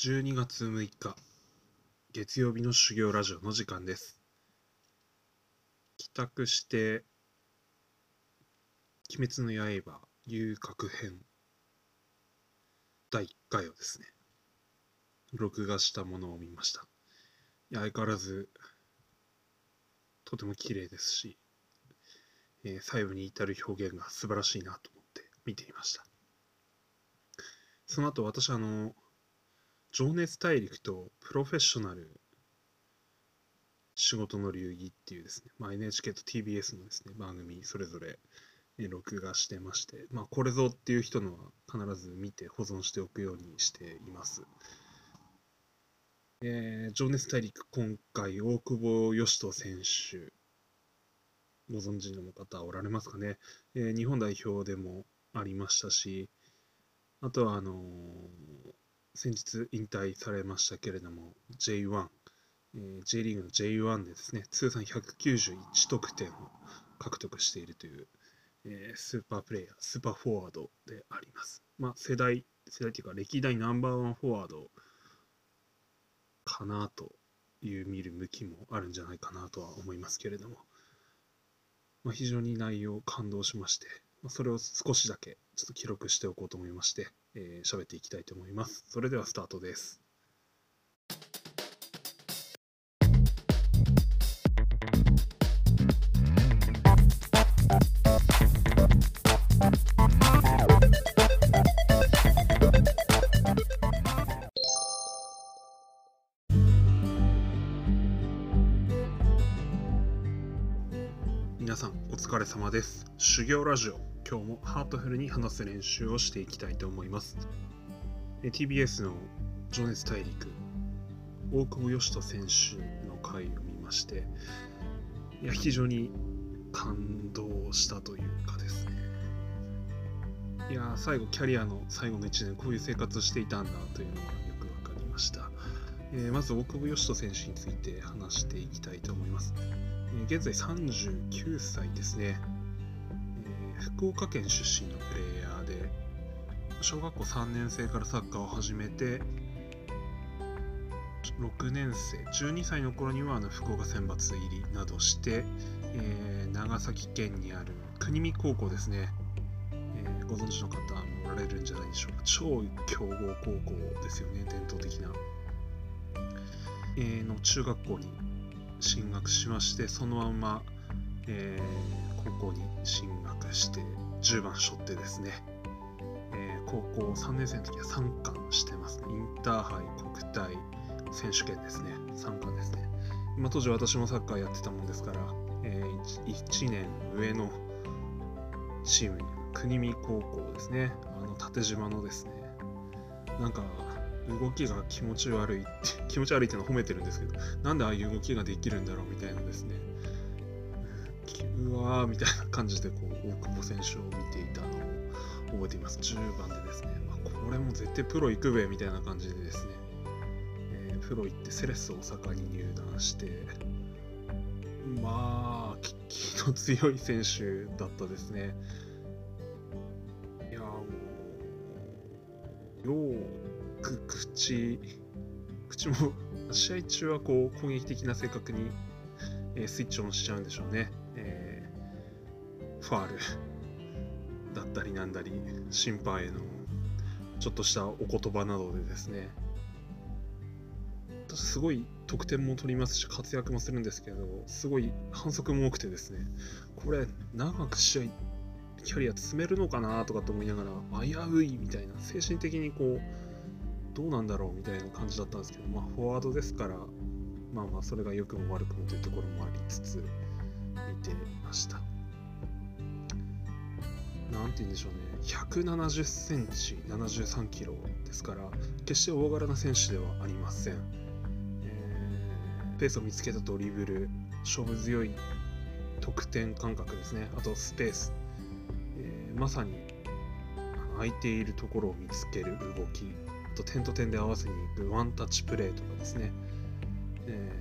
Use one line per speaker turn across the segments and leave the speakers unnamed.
12月6日月曜日の修行ラジオの時間です。帰宅して「鬼滅の刃遊郭編」第1回をですね録画したものを見ました。相変わらずとても綺麗ですし、えー、細部に至る表現が素晴らしいなと思って見ていました。その後私あの情熱大陸とプロフェッショナル仕事の流儀っていうですね、まあ、NHK と TBS のですね、番組それぞれ、ね、録画してまして、まあ、これぞっていう人のは必ず見て保存しておくようにしています。えー、情熱大陸、今回、大久保嘉人選手、ご存知の方おられますかね、えー、日本代表でもありましたし、あとは、あのー、先日引退されましたけれども、J1、えー、J リーグの J1 でですね、通算191得点を獲得しているという、えー、スーパープレイヤー、スーパーフォワードであります。まあ、世代、世代というか、歴代ナンバーワンフォワードかなという見る向きもあるんじゃないかなとは思いますけれども、まあ、非常に内容感動しまして、まあ、それを少しだけちょっと記録しておこうと思いまして、えー、喋っていきたいと思います。それではスタートです。皆さんお疲れ様です。修行ラジオ今日もハートフルに話す練習をしていきたいと思います。TBS の情熱大陸、大久保嘉人選手の回を見まして、いや、非常に感動したというかですね。いや、最後、キャリアの最後の1年、こういう生活をしていたんだというのがよくわかりました。えー、まず、大久保嘉人選手について話していきたいと思います。え、現在39歳ですね。福岡県出身のプレイヤーで小学校3年生からサッカーを始めて6年生12歳の頃にはあの福岡選抜入りなどして、えー、長崎県にある国見高校ですね、えー、ご存知の方もおられるんじゃないでしょうか。超強豪高校ですよね伝統的な、えー、の中学校に進学しましてそのまま、えー高校に進学して10番背負ってですね、えー、高校3年生の時は3冠してますね。インターハイ国体選手権ですね。3冠ですね。当時私もサッカーやってたもんですから、えー、1, 年上のチームに国見高校ですね。あの縦島のですね。なんか動きが気持ち悪いって気持ち悪いっていうのは褒めてるんですけどなんでああいう動きができるんだろうみたいなですね。うわーみたいな感じでこう大久保選手を見ていたのを覚えています。10番でですね、まあ、これも絶対プロ行くべみたいな感じでですね、えー、プロ行ってセレッソ大阪に入団して、まあ、気の強い選手だったですね。いやもう、よく口、口も、試合中はこう攻撃的な性格に、え、スイッチオンしちゃうんでしょうね。ファールだったりなんだり審判へのちょっとしたお言葉などでですねすごい得点も取りますし活躍もするんですけどすごい反則も多くてですねこれ長く試合キャリア詰めるのかなとかと思いながら危ういみたいな精神的にこうどうなんだろうみたいな感じだったんですけどまあフォワードですからまあまあそれが良くも悪くもというところもありつつ見てました。何て言うんでしょうね。170センチ73キロですから決して大柄な選手ではありません、えー、ペースを見つけたドリブル勝負強い得点感覚ですね。あとスペース、えー、まさに空いているところを見つける動き。あと点と点で合わせにいくワンタッチプレーとかですね、え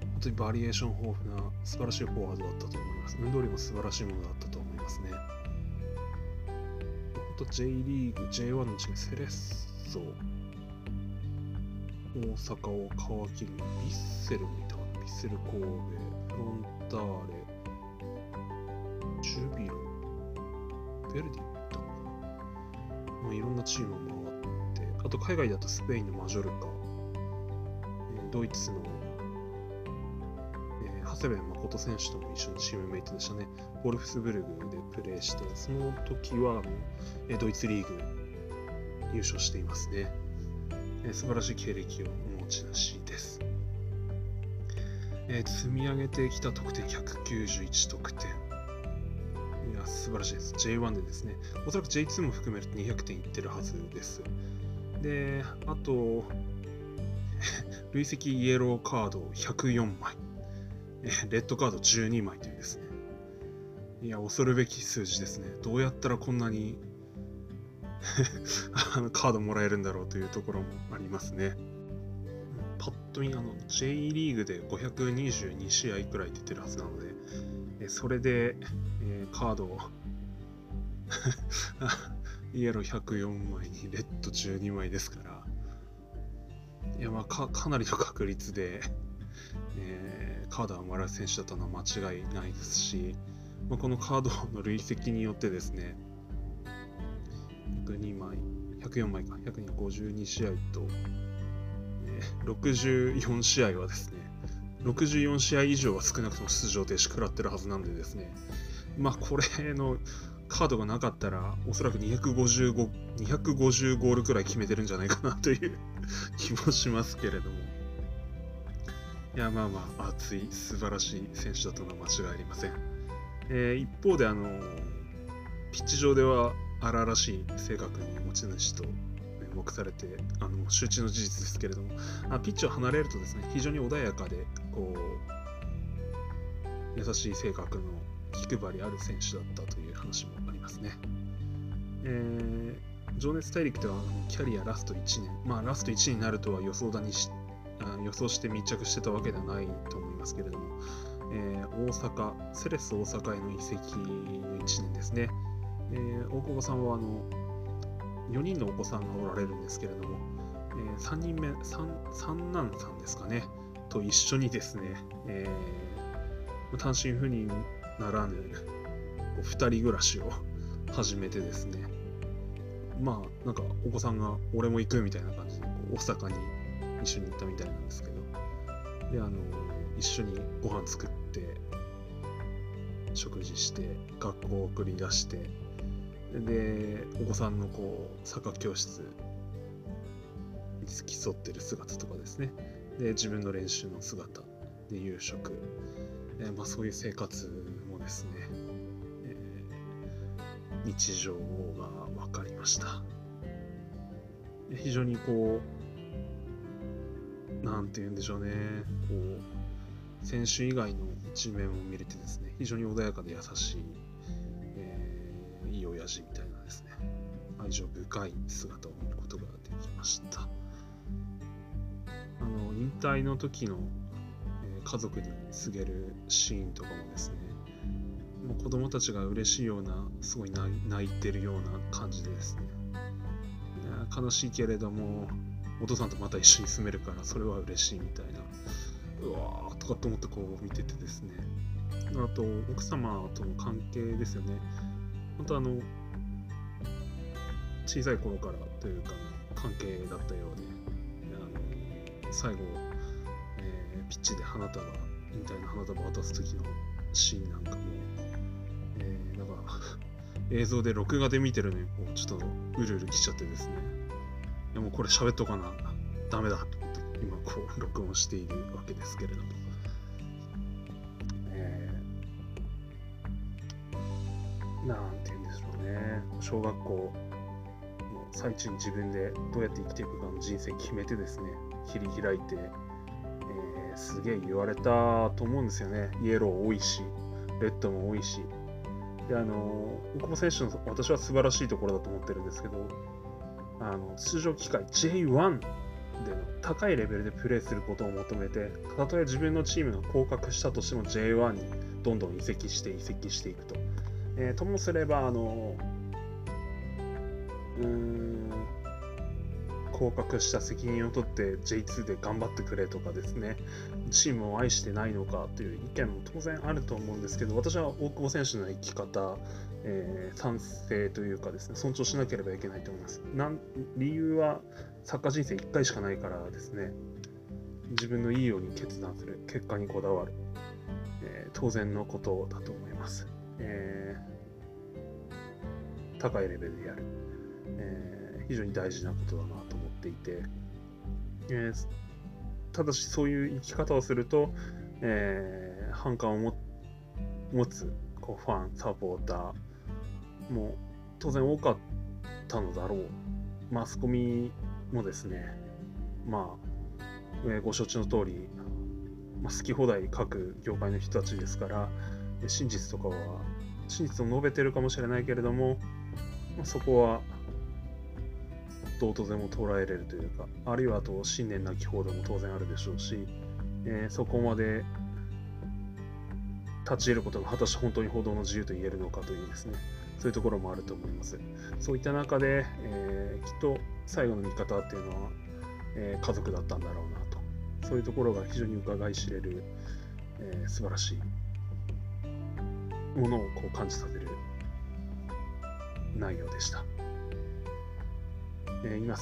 ー、本当にバリエーション豊富な素晴らしいフォワードだったと思います。運動量も素晴らしいものだったと思いますね。と J リーグ J1 のチームセレッソ大阪を皮切りにヴィッセルもいた。かなヴィッセル神戸フロンターレジュビロヴェルディもいたのかな、まあ、いろんなチームを回ってあと海外だとスペインのマジョルカ、ドイツの、えー長谷部誠選手とも一緒にチームメイトでしたね。ボルフスブルグでプレーしてその時はあのえードイツリーグ優勝していますね、え素晴らしい経歴をお持ち主です、え積み上げてきた得点191得点。いや素晴らしいです。J1 でですねおそらく J2 も含めると200点いってるはずです。であと 累積イエローカード104枚。えレッドカード12枚というですね。いや恐るべき数字ですね。どうやったらこんなに あのカードもらえるんだろうというところもありますね。パッと見あの J リーグで522試合くらい出てるはずなので、えそれで、えーカードをイエロー104枚にレッド12枚ですから、いやまあかかなりの確率で、えーカードをもらう選手だったのは間違いないですし、まあ、このカードの累積によってですね、102枚、104枚か、152試合と、え64試合はですね、64試合以上は少なくとも出場停止食らってるはずなんでですね、まあこれのカードがなかったら、おそらく255、250ゴールくらい決めてるんじゃないかなという 気もしますけれども。いや、まあまあ、熱い、素晴らしい選手だとは間違いありません。えー一方で、あのピッチ上では荒々しい性格に持ち主と目されて、あの周知の事実ですけれども、あピッチを離れるとですね、非常に穏やかで、こう、優しい性格の気配りある選手だったという話もありますね。えー情熱大陸ではあのキャリアラスト1年、まあラスト1になるとは予想だにしあ予想して密着してたわけではないと思いますけれども、えー大阪、セレッソ大阪への移籍の1年ですね。えー大久保さんはあの4人のお子さんがおられるんですけれども、え3人目、三男さんですかね、と一緒にですね、えー単身赴任ならぬ2人暮らしを始めてですね、まあ、なんかお子さんが俺も行くみたいな感じで、大阪に一緒に行ったみたいなんですけど、で、あの、一緒にご飯作って、食事して、学校を送り出して、で、お子さんのこう、サッカー教室に付き添ってる姿とかですね、で、自分の練習の姿で夕食、えーまあ、そういう生活もですね、えー日常が分かりました。非常にこう、なんて言うんでしょうね、こう、選手以外の一面を見れてですね、非常に穏やかで優しい、情深い姿を見ることができました。あの、引退の時の、えー家族に告げるシーンとかもですね、もう子供たちが嬉しいような、すごい泣いてるような感じでですね、悲しいけれども、お父さんとまた一緒に住めるから、それは嬉しいみたいな、うわーとかと思ってこう見ててですね、あと、奥様との関係ですよね、本当あの、小さい頃からというか、関係だったようで、あの最後、えーピッチで花束、引退の花束を渡す時のシーンなんかも、えーなんか 映像で録画で見てるのにこうちょっとうるうるきちゃってですね。いやもうこれ喋っとかな。ダメだと思って今こう録音しているわけですけれども、えなんて言うんでしょうね。小学校最中に自分でどうやって生きていくかの人生決めてですね切り開いて、えーすげえ言われたと思うんですよね。イエロー多いしレッドも多いし。であの大久保選手の私は素晴らしいところだと思ってるんですけどあの出場機会 J1 での高いレベルでプレーすることを求めてたとえ自分のチームが降格したとしても J1 にどんどん移籍して移籍していくと、えーともすればあのうん降格した責任を取って J2 で頑張ってくれとかですね。チームを愛してないのかという意見も当然あると思うんですけど私は大久保選手の生き方、えー、賛成というかですね尊重しなければいけないと思います。なん理由はサッカー人生1回しかないからですね。自分のいいように決断する。結果にこだわる、えー、当然のことだと思います、えー、高いレベルでやる、えー、非常に大事なことだなとていて、えただしそういう生き方をすると、え反感を持つこうファンサポーターも当然多かったのだろう。マスコミもですねまあえご承知の通り、まあ、好き放題書く業界の人たちですから真実とかは真実を述べてるかもしれないけれども、ま、そこはどうとでも捉えれるというかあるいはあと信念なき方でも当然あるでしょうし、えー、そこまで立ち入ることが果たして本当に報道の自由と言えるのかというですねそういうところもあると思いますそういった中で、えー、きっと最後の見方っていうのは、えー、家族だったんだろうなとそういうところが非常に伺い知れる、えー、素晴らしいものをこう感じさせる内容でした。え、今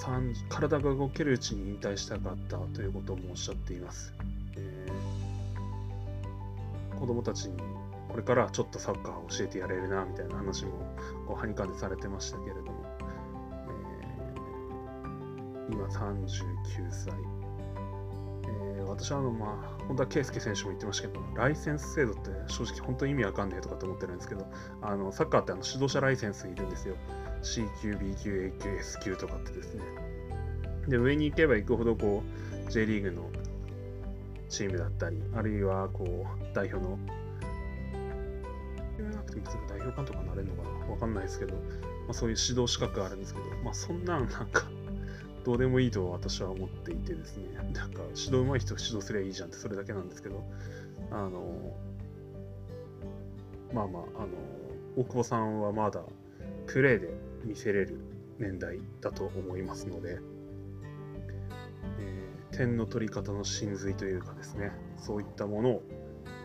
体が動けるうちに引退したかったということもおっしゃっています。えー、子供たちにこれからちょっとサッカーを教えてやれるなみたいな話もこうはにかんでされてましたけれども、えー、今39歳え私はあの、まあ、本当は圭介選手も言ってましたけど、ライセンス制度って正直本当に意味わかんねえとかって思ってるんですけど、あのサッカーってあの指導者ライセンスいるんですよ。C 級、B 級、A 級、S 級とかってですね。で、上に行けば行くほど、こう、J リーグのチームだったり、あるいは、こう、代表の、言わなくても代表監督がなれるのかな？わかんないですけど、まあ、そういう指導資格があるんですけど、まあ、そんなんなんかどうでもいいと私は思っていてですね、なんか指導上手い人指導すればいいじゃんってそれだけなんですけど、あの、まあまあ、あの、大久保さんはまだプレーで見せれる年代だと思いますので、えー、点の取り方の真髄というかですね、そういったものを、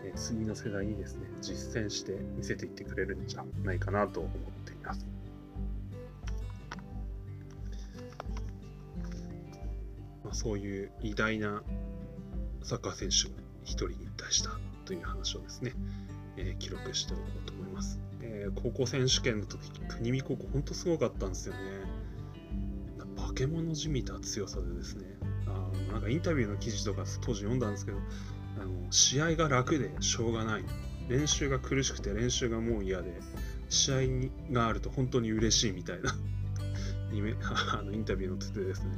えー、次の世代にですね、実践して見せていってくれるんじゃないかなと思っています。まあ、そういう偉大なサッカー選手が1人に対したという話をですね、えー、記録しておこうと思います。えー、高校選手権の時、国見高校、本当すごかったんですよね。化け物じみた強さでですね、あなんかインタビューの記事とか当時読んだんですけど、あの試合が楽でしょうがない。練習が苦しくて練習がもう嫌で、試合があると本当に嬉しいみたいな。あのインタビュー載っててですね、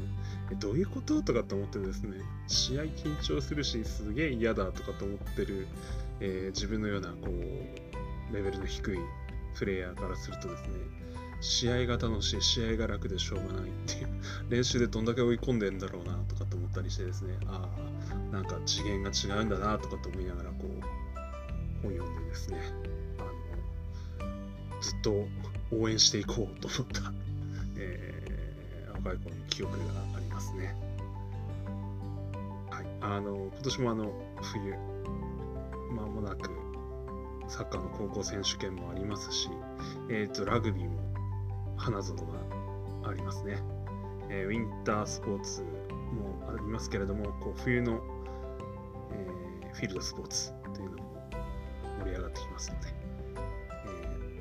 どういうこと？とかって思ってですね、試合緊張するし、すげえ嫌だとかと思ってる、えー、自分のようなこうレベルの低いプレイヤーからするとですね、試合が楽しい、試合が楽でしょうがないっていう、練習でどんだけ追い込んでんだろうなとかって思ったりしてですね、ああ、なんか次元が違うんだなとかと思いながらこう、本読んでですね、あの、ずっと応援していこうと思った えー、若い頃の記憶がありますね。はい、あの今年もあの冬まもなくサッカーの高校選手権もありますし、えーと、ラグビーも花園がありますね、えー、ウィンタースポーツもありますけれどもこう冬の、えー、フィールドスポーツというのも盛り上がってきますので、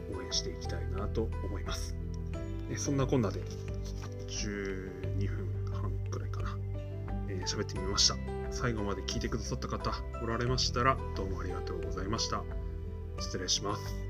えー、応援していきたいなと思いますえ。そんなこんなで12分半くらいかな、えー、喋ってみました。最後まで聞いてくださった方おられましたらどうもありがとうございました。失礼します。